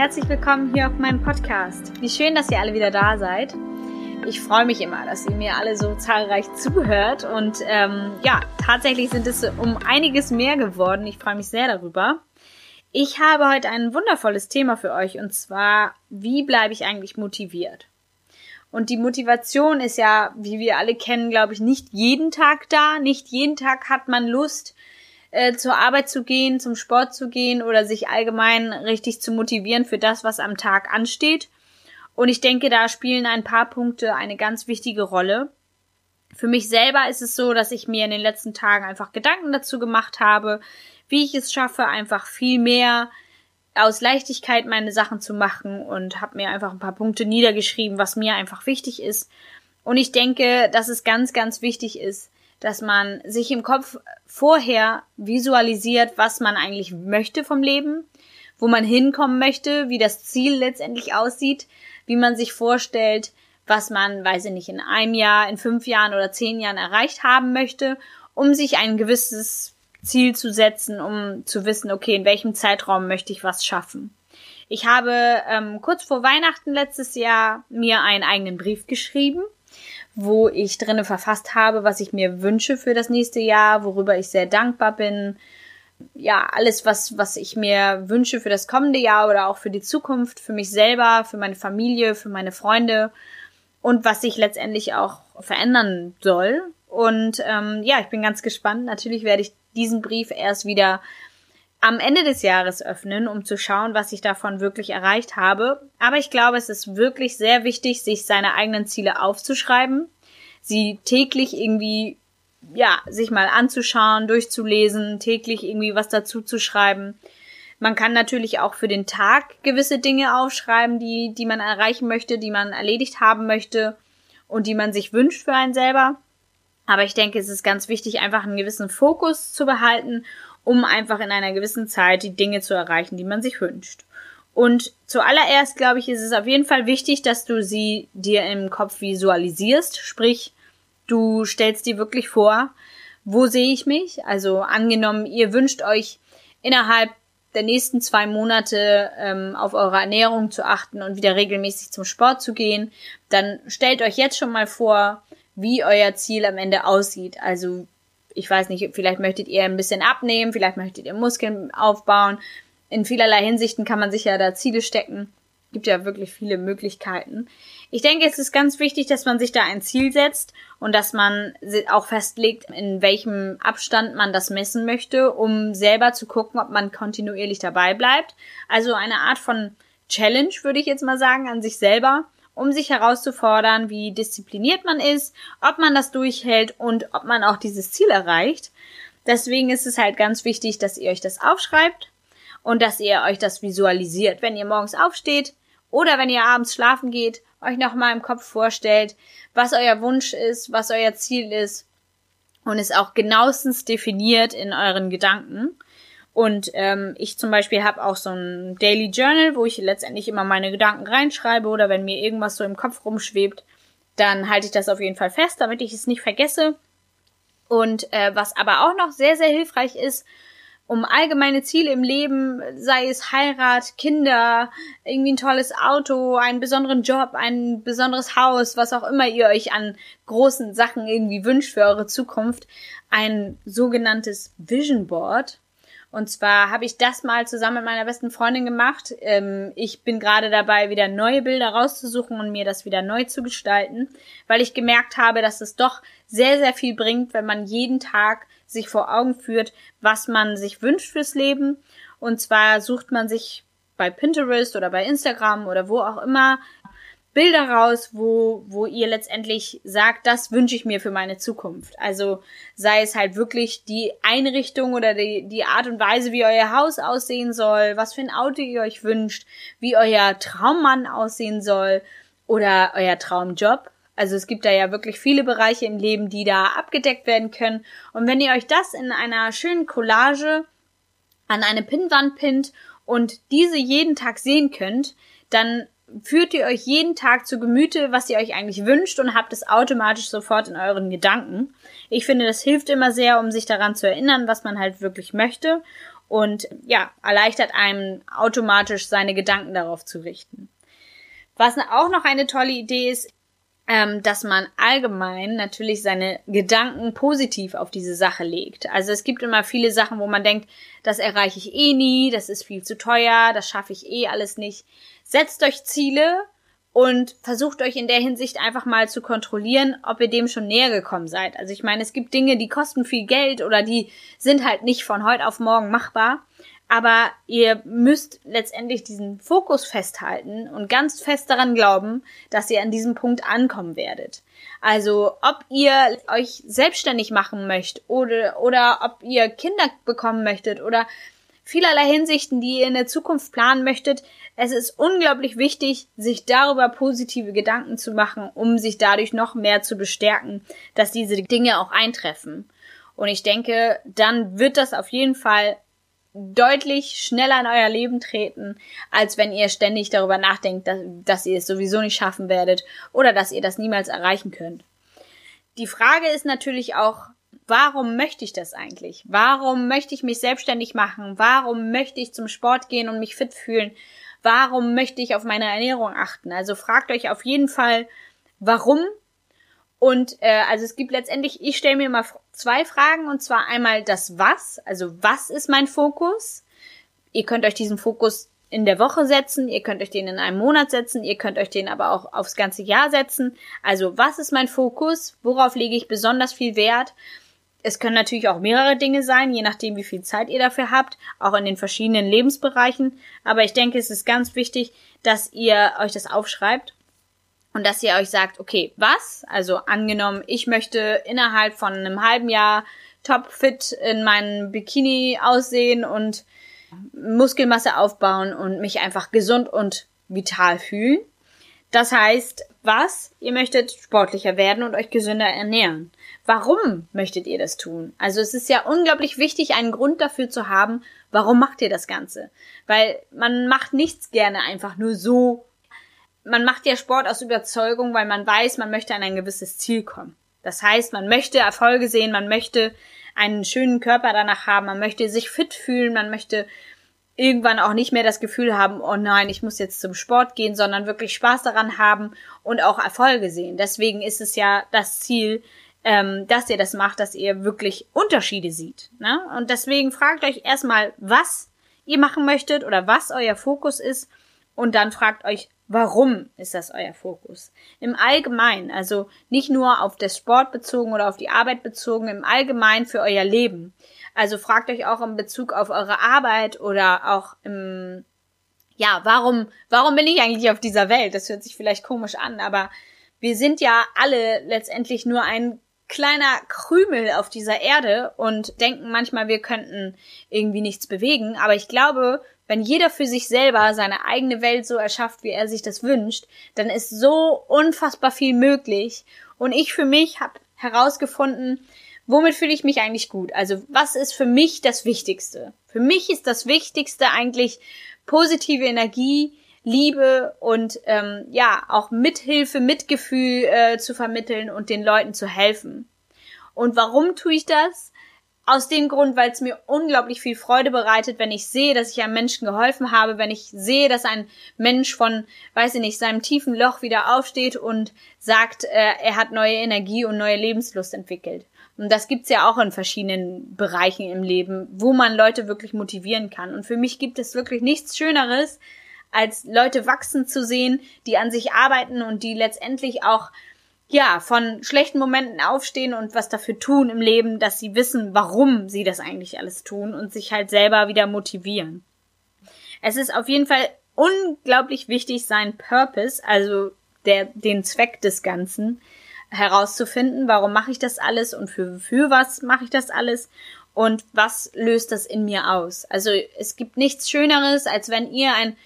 herzlich willkommen hier auf meinem Podcast. Wie schön, dass ihr alle wieder da seid. Ich freue mich immer, dass ihr mir alle so zahlreich zuhört und ähm, ja, tatsächlich sind es um einiges mehr geworden. Ich freue mich sehr darüber. Ich habe heute ein wundervolles Thema für euch und zwar, wie bleibe ich eigentlich motiviert? Und die Motivation ist ja, wie wir alle kennen, glaube ich, nicht jeden Tag da. Nicht jeden Tag hat man Lust, äh, zur Arbeit zu gehen, zum Sport zu gehen oder sich allgemein richtig zu motivieren für das, was am Tag ansteht. Und ich denke, da spielen ein paar Punkte eine ganz wichtige Rolle. Für mich selber ist es so, dass ich mir in den letzten Tagen einfach Gedanken dazu gemacht habe, wie ich es schaffe, einfach viel mehr aus Leichtigkeit meine Sachen zu machen und habe mir einfach ein paar Punkte niedergeschrieben, was mir einfach wichtig ist. Und ich denke, dass es ganz, ganz wichtig ist, dass man sich im Kopf vorher visualisiert, was man eigentlich möchte vom Leben, wo man hinkommen möchte, wie das Ziel letztendlich aussieht, wie man sich vorstellt, was man, weiß ich nicht, in einem Jahr, in fünf Jahren oder zehn Jahren erreicht haben möchte, um sich ein gewisses Ziel zu setzen, um zu wissen, okay, in welchem Zeitraum möchte ich was schaffen. Ich habe ähm, kurz vor Weihnachten letztes Jahr mir einen eigenen Brief geschrieben wo ich drinnen verfasst habe, was ich mir wünsche für das nächste Jahr, worüber ich sehr dankbar bin. Ja, alles, was, was ich mir wünsche für das kommende Jahr oder auch für die Zukunft, für mich selber, für meine Familie, für meine Freunde und was sich letztendlich auch verändern soll. Und ähm, ja, ich bin ganz gespannt. Natürlich werde ich diesen Brief erst wieder am Ende des Jahres öffnen, um zu schauen, was ich davon wirklich erreicht habe. Aber ich glaube, es ist wirklich sehr wichtig, sich seine eigenen Ziele aufzuschreiben, sie täglich irgendwie, ja, sich mal anzuschauen, durchzulesen, täglich irgendwie was dazu zu schreiben. Man kann natürlich auch für den Tag gewisse Dinge aufschreiben, die, die man erreichen möchte, die man erledigt haben möchte und die man sich wünscht für einen selber. Aber ich denke, es ist ganz wichtig, einfach einen gewissen Fokus zu behalten um einfach in einer gewissen Zeit die Dinge zu erreichen, die man sich wünscht. Und zuallererst, glaube ich, ist es auf jeden Fall wichtig, dass du sie dir im Kopf visualisierst, sprich, du stellst dir wirklich vor, wo sehe ich mich? Also angenommen, ihr wünscht euch innerhalb der nächsten zwei Monate ähm, auf eure Ernährung zu achten und wieder regelmäßig zum Sport zu gehen, dann stellt euch jetzt schon mal vor, wie euer Ziel am Ende aussieht. Also ich weiß nicht, vielleicht möchtet ihr ein bisschen abnehmen, vielleicht möchtet ihr Muskeln aufbauen. In vielerlei Hinsichten kann man sich ja da Ziele stecken. Gibt ja wirklich viele Möglichkeiten. Ich denke, es ist ganz wichtig, dass man sich da ein Ziel setzt und dass man auch festlegt, in welchem Abstand man das messen möchte, um selber zu gucken, ob man kontinuierlich dabei bleibt. Also eine Art von Challenge, würde ich jetzt mal sagen, an sich selber um sich herauszufordern, wie diszipliniert man ist, ob man das durchhält und ob man auch dieses Ziel erreicht. Deswegen ist es halt ganz wichtig, dass ihr euch das aufschreibt und dass ihr euch das visualisiert. Wenn ihr morgens aufsteht oder wenn ihr abends schlafen geht, euch nochmal im Kopf vorstellt, was euer Wunsch ist, was euer Ziel ist und es auch genauestens definiert in euren Gedanken. Und ähm, ich zum Beispiel habe auch so ein Daily Journal, wo ich letztendlich immer meine Gedanken reinschreibe oder wenn mir irgendwas so im Kopf rumschwebt, dann halte ich das auf jeden Fall fest, damit ich es nicht vergesse. Und äh, was aber auch noch sehr, sehr hilfreich ist, um allgemeine Ziele im Leben, sei es Heirat, Kinder, irgendwie ein tolles Auto, einen besonderen Job, ein besonderes Haus, was auch immer ihr euch an großen Sachen irgendwie wünscht für eure Zukunft, ein sogenanntes Vision Board und zwar habe ich das mal zusammen mit meiner besten Freundin gemacht. Ähm, ich bin gerade dabei, wieder neue Bilder rauszusuchen und mir das wieder neu zu gestalten, weil ich gemerkt habe, dass es doch sehr, sehr viel bringt, wenn man jeden Tag sich vor Augen führt, was man sich wünscht fürs Leben. Und zwar sucht man sich bei Pinterest oder bei Instagram oder wo auch immer Bilder raus, wo, wo ihr letztendlich sagt, das wünsche ich mir für meine Zukunft. Also sei es halt wirklich die Einrichtung oder die, die Art und Weise, wie euer Haus aussehen soll, was für ein Auto ihr euch wünscht, wie euer Traummann aussehen soll oder euer Traumjob. Also es gibt da ja wirklich viele Bereiche im Leben, die da abgedeckt werden können. Und wenn ihr euch das in einer schönen Collage an eine Pinnwand pinnt und diese jeden Tag sehen könnt, dann führt ihr euch jeden Tag zu Gemüte, was ihr euch eigentlich wünscht und habt es automatisch sofort in euren Gedanken. Ich finde, das hilft immer sehr, um sich daran zu erinnern, was man halt wirklich möchte. und ja, erleichtert einem automatisch seine Gedanken darauf zu richten. Was auch noch eine tolle Idee ist, ähm, dass man allgemein natürlich seine Gedanken positiv auf diese Sache legt. Also es gibt immer viele Sachen, wo man denkt, das erreiche ich eh nie, das ist viel zu teuer, das schaffe ich eh alles nicht. Setzt euch Ziele und versucht euch in der Hinsicht einfach mal zu kontrollieren, ob ihr dem schon näher gekommen seid. Also ich meine, es gibt Dinge, die kosten viel Geld oder die sind halt nicht von heute auf morgen machbar. Aber ihr müsst letztendlich diesen Fokus festhalten und ganz fest daran glauben, dass ihr an diesem Punkt ankommen werdet. Also ob ihr euch selbstständig machen möchtet oder, oder ob ihr Kinder bekommen möchtet oder vielerlei Hinsichten, die ihr in der Zukunft planen möchtet, es ist unglaublich wichtig, sich darüber positive Gedanken zu machen, um sich dadurch noch mehr zu bestärken, dass diese Dinge auch eintreffen. Und ich denke, dann wird das auf jeden Fall deutlich schneller in euer Leben treten, als wenn ihr ständig darüber nachdenkt, dass, dass, ihr es sowieso nicht schaffen werdet oder dass ihr das niemals erreichen könnt. Die Frage ist natürlich auch, warum möchte ich das eigentlich? Warum möchte ich mich selbstständig machen? Warum möchte ich zum Sport gehen und mich fit fühlen? Warum möchte ich auf meine Ernährung achten? Also fragt euch auf jeden Fall, warum und äh, also es gibt letztendlich, ich stelle mir mal zwei Fragen und zwar einmal das Was, also was ist mein Fokus? Ihr könnt euch diesen Fokus in der Woche setzen, ihr könnt euch den in einem Monat setzen, ihr könnt euch den aber auch aufs ganze Jahr setzen. Also was ist mein Fokus? Worauf lege ich besonders viel Wert? Es können natürlich auch mehrere Dinge sein, je nachdem, wie viel Zeit ihr dafür habt, auch in den verschiedenen Lebensbereichen. Aber ich denke, es ist ganz wichtig, dass ihr euch das aufschreibt und dass ihr euch sagt, okay, was? Also angenommen, ich möchte innerhalb von einem halben Jahr topfit in meinem Bikini aussehen und Muskelmasse aufbauen und mich einfach gesund und vital fühlen. Das heißt, was? Ihr möchtet sportlicher werden und euch gesünder ernähren. Warum möchtet ihr das tun? Also es ist ja unglaublich wichtig, einen Grund dafür zu haben, warum macht ihr das Ganze? Weil man macht nichts gerne einfach nur so, man macht ja Sport aus Überzeugung, weil man weiß, man möchte an ein gewisses Ziel kommen. Das heißt, man möchte Erfolge sehen, man möchte einen schönen Körper danach haben, man möchte sich fit fühlen, man möchte irgendwann auch nicht mehr das Gefühl haben, oh nein, ich muss jetzt zum Sport gehen, sondern wirklich Spaß daran haben und auch Erfolge sehen. Deswegen ist es ja das Ziel, ähm, dass ihr das macht, dass ihr wirklich Unterschiede sieht. Ne? Und deswegen fragt euch erstmal, was ihr machen möchtet oder was euer Fokus ist und dann fragt euch, warum ist das euer Fokus? Im Allgemeinen, also nicht nur auf das Sport bezogen oder auf die Arbeit bezogen, im Allgemeinen für euer Leben. Also fragt euch auch in Bezug auf eure Arbeit oder auch im, ja, warum, warum bin ich eigentlich auf dieser Welt? Das hört sich vielleicht komisch an, aber wir sind ja alle letztendlich nur ein kleiner Krümel auf dieser Erde und denken manchmal, wir könnten irgendwie nichts bewegen. Aber ich glaube, wenn jeder für sich selber seine eigene Welt so erschafft, wie er sich das wünscht, dann ist so unfassbar viel möglich. Und ich für mich habe herausgefunden, womit fühle ich mich eigentlich gut? Also was ist für mich das Wichtigste? Für mich ist das Wichtigste eigentlich positive Energie, Liebe und ähm, ja auch Mithilfe, Mitgefühl äh, zu vermitteln und den Leuten zu helfen. Und warum tue ich das? Aus dem Grund, weil es mir unglaublich viel Freude bereitet, wenn ich sehe, dass ich einem Menschen geholfen habe, wenn ich sehe, dass ein Mensch von, weiß ich nicht, seinem tiefen Loch wieder aufsteht und sagt, äh, er hat neue Energie und neue Lebenslust entwickelt. Und das gibt's ja auch in verschiedenen Bereichen im Leben, wo man Leute wirklich motivieren kann. Und für mich gibt es wirklich nichts Schöneres, als Leute wachsen zu sehen, die an sich arbeiten und die letztendlich auch ja, von schlechten Momenten aufstehen und was dafür tun im Leben, dass sie wissen, warum sie das eigentlich alles tun und sich halt selber wieder motivieren. Es ist auf jeden Fall unglaublich wichtig, seinen Purpose, also der, den Zweck des Ganzen, herauszufinden. Warum mache ich das alles und für, für was mache ich das alles und was löst das in mir aus? Also es gibt nichts Schöneres, als wenn ihr ein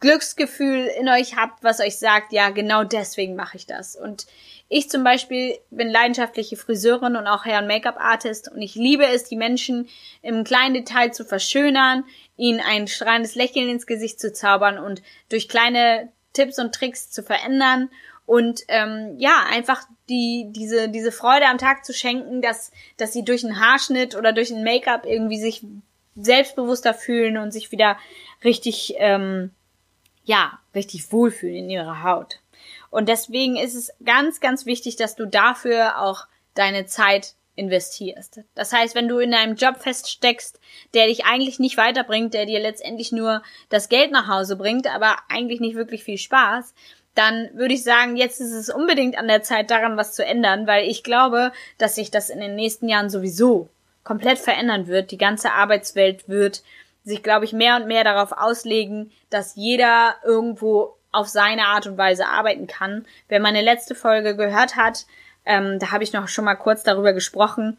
Glücksgefühl in euch habt, was euch sagt, ja, genau deswegen mache ich das. Und ich zum Beispiel bin leidenschaftliche Friseurin und auch Hair- und Make-up-Artist und ich liebe es, die Menschen im kleinen Detail zu verschönern, ihnen ein strahlendes Lächeln ins Gesicht zu zaubern und durch kleine Tipps und Tricks zu verändern und ähm, ja einfach die diese diese Freude am Tag zu schenken, dass dass sie durch einen Haarschnitt oder durch ein Make-up irgendwie sich selbstbewusster fühlen und sich wieder richtig, ähm, ja, richtig wohlfühlen in ihrer Haut. Und deswegen ist es ganz, ganz wichtig, dass du dafür auch deine Zeit investierst. Das heißt, wenn du in einem Job feststeckst, der dich eigentlich nicht weiterbringt, der dir letztendlich nur das Geld nach Hause bringt, aber eigentlich nicht wirklich viel Spaß, dann würde ich sagen, jetzt ist es unbedingt an der Zeit, daran was zu ändern, weil ich glaube, dass sich das in den nächsten Jahren sowieso komplett verändern wird. Die ganze Arbeitswelt wird sich, glaube ich, mehr und mehr darauf auslegen, dass jeder irgendwo auf seine Art und Weise arbeiten kann. Wer meine letzte Folge gehört hat, ähm, da habe ich noch schon mal kurz darüber gesprochen,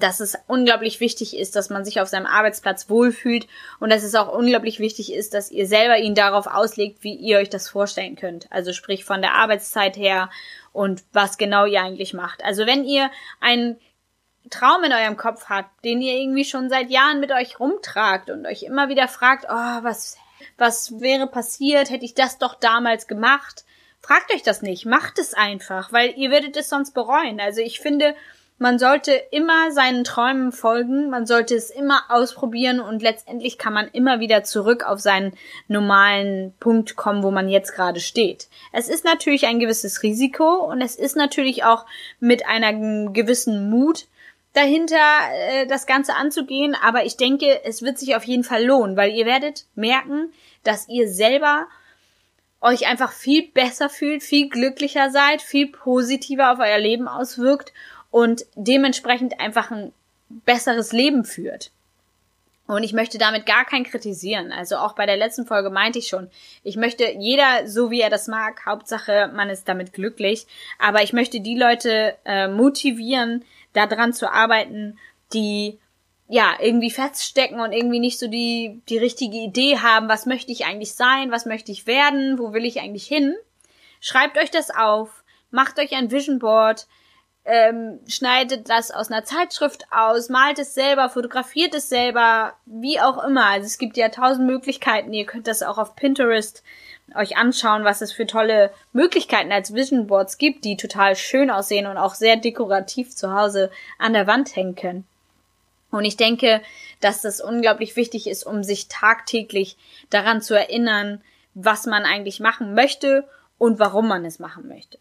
dass es unglaublich wichtig ist, dass man sich auf seinem Arbeitsplatz wohlfühlt und dass es auch unglaublich wichtig ist, dass ihr selber ihn darauf auslegt, wie ihr euch das vorstellen könnt. Also sprich von der Arbeitszeit her und was genau ihr eigentlich macht. Also wenn ihr einen Traum in eurem Kopf habt, den ihr irgendwie schon seit Jahren mit euch rumtragt und euch immer wieder fragt, oh, was, was wäre passiert, hätte ich das doch damals gemacht, Fragt euch das nicht, macht es einfach, weil ihr werdet es sonst bereuen. Also ich finde, man sollte immer seinen Träumen folgen, man sollte es immer ausprobieren und letztendlich kann man immer wieder zurück auf seinen normalen Punkt kommen, wo man jetzt gerade steht. Es ist natürlich ein gewisses Risiko und es ist natürlich auch mit einer gewissen Mut dahinter, äh, das Ganze anzugehen, aber ich denke, es wird sich auf jeden Fall lohnen, weil ihr werdet merken, dass ihr selber euch einfach viel besser fühlt, viel glücklicher seid, viel positiver auf euer Leben auswirkt und dementsprechend einfach ein besseres Leben führt. Und ich möchte damit gar kein kritisieren. Also auch bei der letzten Folge meinte ich schon, ich möchte jeder so wie er das mag. Hauptsache, man ist damit glücklich. Aber ich möchte die Leute äh, motivieren, daran zu arbeiten, die ja, irgendwie feststecken und irgendwie nicht so die, die richtige Idee haben, was möchte ich eigentlich sein, was möchte ich werden, wo will ich eigentlich hin. Schreibt euch das auf, macht euch ein Vision Board, ähm, schneidet das aus einer Zeitschrift aus, malt es selber, fotografiert es selber, wie auch immer. Also es gibt ja tausend Möglichkeiten. Ihr könnt das auch auf Pinterest euch anschauen, was es für tolle Möglichkeiten als Vision Boards gibt, die total schön aussehen und auch sehr dekorativ zu Hause an der Wand hängen können. Und ich denke, dass das unglaublich wichtig ist, um sich tagtäglich daran zu erinnern, was man eigentlich machen möchte und warum man es machen möchte.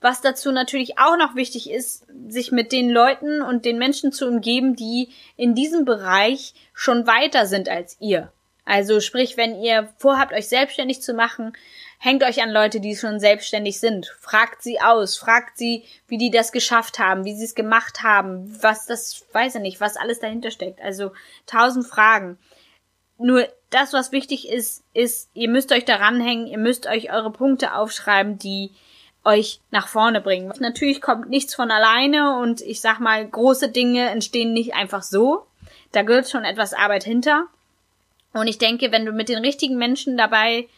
Was dazu natürlich auch noch wichtig ist, sich mit den Leuten und den Menschen zu umgeben, die in diesem Bereich schon weiter sind als ihr. Also sprich, wenn ihr vorhabt, euch selbstständig zu machen, Hängt euch an Leute, die schon selbstständig sind. Fragt sie aus, fragt sie, wie die das geschafft haben, wie sie es gemacht haben, was das, weiß ich nicht, was alles dahinter steckt. Also tausend Fragen. Nur das, was wichtig ist, ist, ihr müsst euch daran hängen, ihr müsst euch eure Punkte aufschreiben, die euch nach vorne bringen. Natürlich kommt nichts von alleine und ich sag mal, große Dinge entstehen nicht einfach so. Da gehört schon etwas Arbeit hinter. Und ich denke, wenn du mit den richtigen Menschen dabei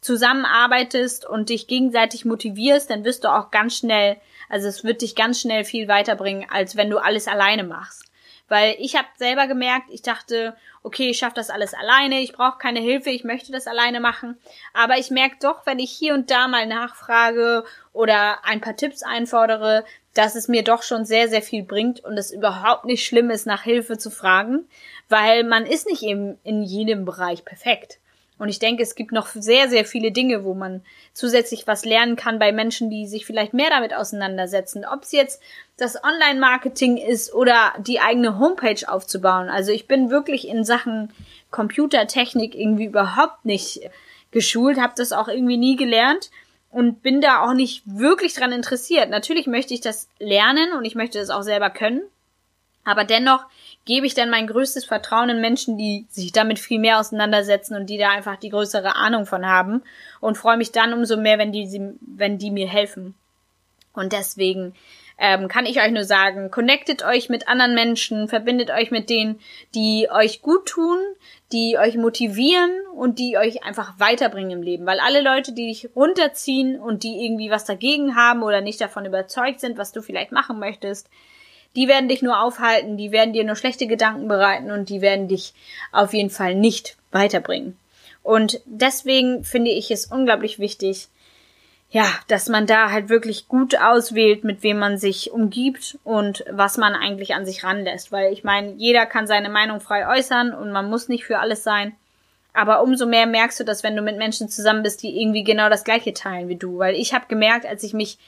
zusammenarbeitest und dich gegenseitig motivierst, dann wirst du auch ganz schnell, also es wird dich ganz schnell viel weiterbringen, als wenn du alles alleine machst. Weil ich habe selber gemerkt, ich dachte, okay, ich schaffe das alles alleine, ich brauche keine Hilfe, ich möchte das alleine machen. Aber ich merke doch, wenn ich hier und da mal nachfrage oder ein paar Tipps einfordere, dass es mir doch schon sehr, sehr viel bringt und es überhaupt nicht schlimm ist, nach Hilfe zu fragen, weil man ist nicht eben in jedem Bereich perfekt. Und ich denke, es gibt noch sehr, sehr viele Dinge, wo man zusätzlich was lernen kann bei Menschen, die sich vielleicht mehr damit auseinandersetzen. Ob es jetzt das Online-Marketing ist oder die eigene Homepage aufzubauen. Also ich bin wirklich in Sachen Computertechnik irgendwie überhaupt nicht geschult, habe das auch irgendwie nie gelernt und bin da auch nicht wirklich dran interessiert. Natürlich möchte ich das lernen und ich möchte das auch selber können. Aber dennoch gebe ich dann mein größtes Vertrauen in Menschen, die sich damit viel mehr auseinandersetzen und die da einfach die größere Ahnung von haben und freue mich dann umso mehr, wenn die, wenn die mir helfen. Und deswegen ähm, kann ich euch nur sagen, connectet euch mit anderen Menschen, verbindet euch mit denen, die euch gut tun, die euch motivieren und die euch einfach weiterbringen im Leben. Weil alle Leute, die dich runterziehen und die irgendwie was dagegen haben oder nicht davon überzeugt sind, was du vielleicht machen möchtest, die werden dich nur aufhalten, die werden dir nur schlechte Gedanken bereiten und die werden dich auf jeden Fall nicht weiterbringen. Und deswegen finde ich es unglaublich wichtig, ja, dass man da halt wirklich gut auswählt, mit wem man sich umgibt und was man eigentlich an sich ranlässt. Weil ich meine, jeder kann seine Meinung frei äußern und man muss nicht für alles sein. Aber umso mehr merkst du das, wenn du mit Menschen zusammen bist, die irgendwie genau das gleiche teilen wie du. Weil ich habe gemerkt, als ich mich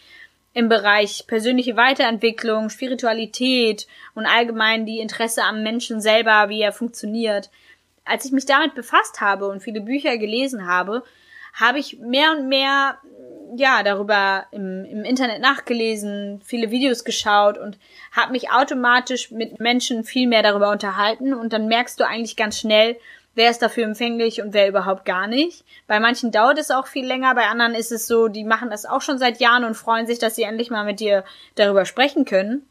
im Bereich persönliche Weiterentwicklung, Spiritualität und allgemein die Interesse am Menschen selber, wie er funktioniert, als ich mich damit befasst habe und viele Bücher gelesen habe, habe ich mehr und mehr ja darüber im, im Internet nachgelesen, viele Videos geschaut und habe mich automatisch mit Menschen viel mehr darüber unterhalten. Und dann merkst du eigentlich ganz schnell, wer ist dafür empfänglich und wer überhaupt gar nicht. Bei manchen dauert es auch viel länger, bei anderen ist es so, die machen das auch schon seit Jahren und freuen sich, dass sie endlich mal mit dir darüber sprechen können.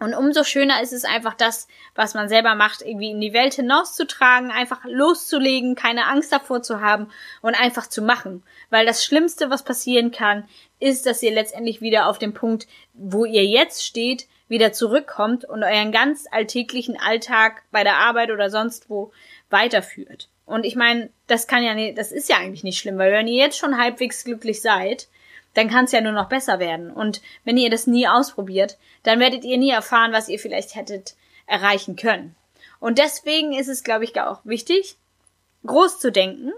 Und umso schöner ist es einfach das, was man selber macht, irgendwie in die Welt hinauszutragen, einfach loszulegen, keine Angst davor zu haben und einfach zu machen. Weil das Schlimmste, was passieren kann, ist, dass ihr letztendlich wieder auf dem Punkt, wo ihr jetzt steht, wieder zurückkommt und euren ganz alltäglichen Alltag bei der Arbeit oder sonst wo weiterführt. Und ich meine, das kann ja nicht, das ist ja eigentlich nicht schlimm, weil wenn ihr jetzt schon halbwegs glücklich seid, dann kann es ja nur noch besser werden. Und wenn ihr das nie ausprobiert, dann werdet ihr nie erfahren, was ihr vielleicht hättet erreichen können. Und deswegen ist es, glaube ich, auch wichtig, groß zu denken,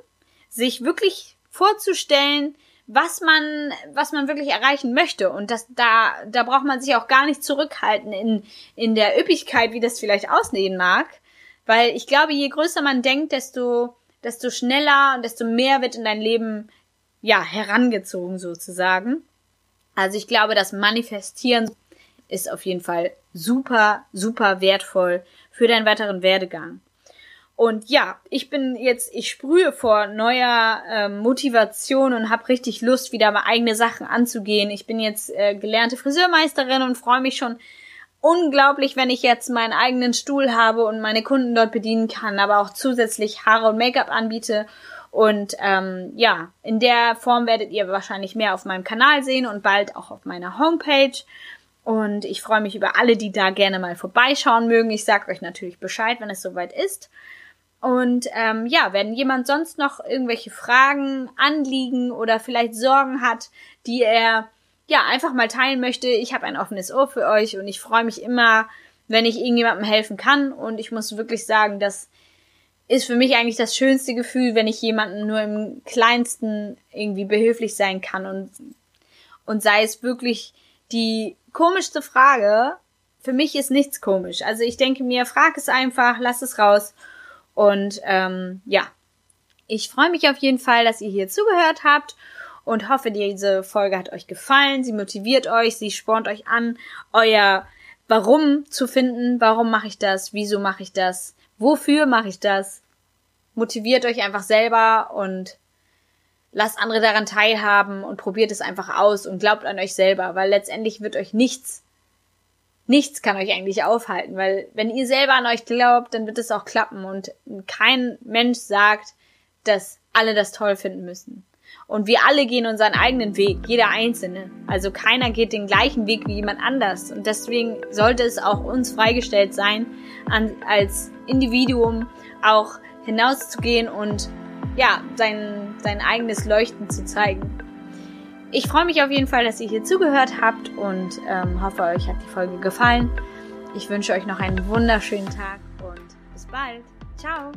sich wirklich vorzustellen, was man, was man wirklich erreichen möchte. Und das, da, da braucht man sich auch gar nicht zurückhalten in, in der Üppigkeit, wie das vielleicht aussehen mag, weil ich glaube, je größer man denkt, desto, desto schneller und desto mehr wird in dein Leben, ja, herangezogen sozusagen. Also ich glaube, das Manifestieren ist auf jeden Fall super, super wertvoll für deinen weiteren Werdegang. Und ja, ich bin jetzt, ich sprühe vor neuer äh, Motivation und habe richtig Lust, wieder mal eigene Sachen anzugehen. Ich bin jetzt äh, gelernte Friseurmeisterin und freue mich schon unglaublich, wenn ich jetzt meinen eigenen Stuhl habe und meine Kunden dort bedienen kann, aber auch zusätzlich Haare und Make-up anbiete. Und ähm, ja, in der Form werdet ihr wahrscheinlich mehr auf meinem Kanal sehen und bald auch auf meiner Homepage. Und ich freue mich über alle, die da gerne mal vorbeischauen mögen. Ich sage euch natürlich Bescheid, wenn es soweit ist. Und ähm, ja, wenn jemand sonst noch irgendwelche Fragen, Anliegen oder vielleicht Sorgen hat, die er ja, einfach mal teilen möchte. Ich habe ein offenes Ohr für euch und ich freue mich immer, wenn ich irgendjemandem helfen kann. Und ich muss wirklich sagen, das ist für mich eigentlich das schönste Gefühl, wenn ich jemandem nur im kleinsten irgendwie behilflich sein kann und, und sei es wirklich die komischste Frage. Für mich ist nichts komisch. Also ich denke mir, frag es einfach, lass es raus. Und ähm, ja, ich freue mich auf jeden Fall, dass ihr hier zugehört habt und hoffe, diese Folge hat euch gefallen. Sie motiviert euch, sie spornt euch an, euer Warum zu finden. Warum mache ich das? Wieso mache ich das? Wofür mache ich das? Motiviert euch einfach selber und lasst andere daran teilhaben und probiert es einfach aus und glaubt an euch selber, weil letztendlich wird euch nichts, nichts kann euch eigentlich aufhalten, weil wenn ihr selber an euch glaubt, dann wird es auch klappen und kein Mensch sagt, dass alle das toll finden müssen. Und wir alle gehen unseren eigenen Weg, jeder Einzelne. Also keiner geht den gleichen Weg wie jemand anders. Und deswegen sollte es auch uns freigestellt sein, an, als Individuum auch hinauszugehen und ja, sein, sein eigenes Leuchten zu zeigen. Ich freue mich auf jeden Fall, dass ihr hier zugehört habt und ähm, hoffe, euch hat die Folge gefallen. Ich wünsche euch noch einen wunderschönen Tag und bis bald. Ciao.